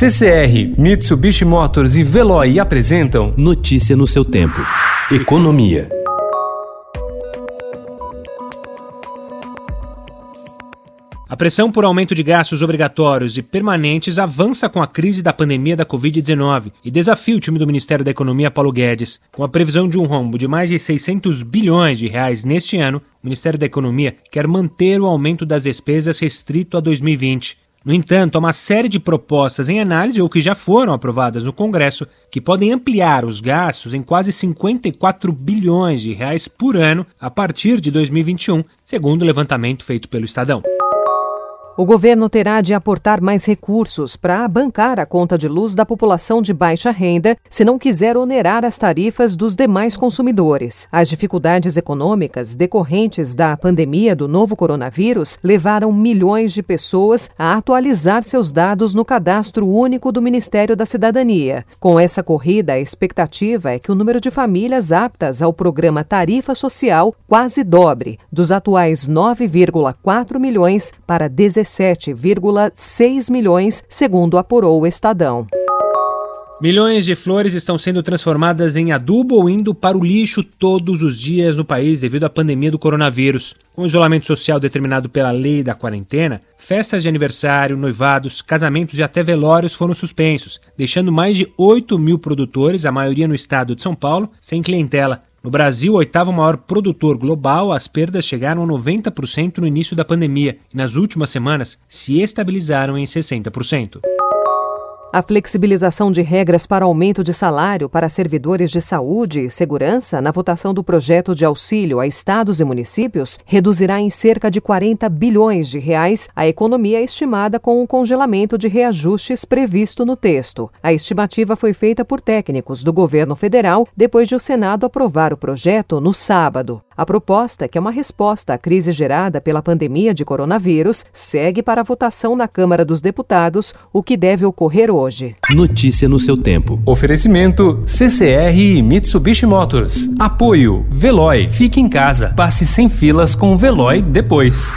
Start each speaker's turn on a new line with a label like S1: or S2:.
S1: CCR, Mitsubishi Motors e Veloy apresentam
S2: Notícia no seu tempo. Economia.
S3: A pressão por aumento de gastos obrigatórios e permanentes avança com a crise da pandemia da Covid-19 e desafia o time do Ministério da Economia Paulo Guedes. Com a previsão de um rombo de mais de 600 bilhões de reais neste ano, o Ministério da Economia quer manter o aumento das despesas restrito a 2020. No entanto, há uma série de propostas em análise ou que já foram aprovadas no Congresso que podem ampliar os gastos em quase 54 bilhões de reais por ano a partir de 2021, segundo o levantamento feito pelo Estadão.
S4: O governo terá de aportar mais recursos para bancar a conta de luz da população de baixa renda, se não quiser onerar as tarifas dos demais consumidores. As dificuldades econômicas decorrentes da pandemia do novo coronavírus levaram milhões de pessoas a atualizar seus dados no cadastro único do Ministério da Cidadania. Com essa corrida, a expectativa é que o número de famílias aptas ao programa Tarifa Social quase dobre, dos atuais 9,4 milhões para 17 17,6 milhões, segundo apurou o Estadão.
S3: Milhões de flores estão sendo transformadas em adubo ou indo para o lixo todos os dias no país devido à pandemia do coronavírus. Com o isolamento social determinado pela lei da quarentena, festas de aniversário, noivados, casamentos e até velórios foram suspensos, deixando mais de 8 mil produtores, a maioria no estado de São Paulo, sem clientela. No Brasil, oitavo maior produtor global, as perdas chegaram a 90% no início da pandemia e nas últimas semanas se estabilizaram em 60%.
S4: A flexibilização de regras para aumento de salário para servidores de saúde e segurança na votação do projeto de auxílio a estados e municípios reduzirá em cerca de 40 bilhões de reais a economia estimada com o congelamento de reajustes previsto no texto. A estimativa foi feita por técnicos do governo federal depois de o Senado aprovar o projeto no sábado. A proposta, que é uma resposta à crise gerada pela pandemia de coronavírus, segue para a votação na Câmara dos Deputados, o que deve ocorrer hoje.
S2: Notícia no seu tempo.
S1: Oferecimento CCR e Mitsubishi Motors. Apoio Veloy. Fique em casa. Passe sem filas com o Veloy depois.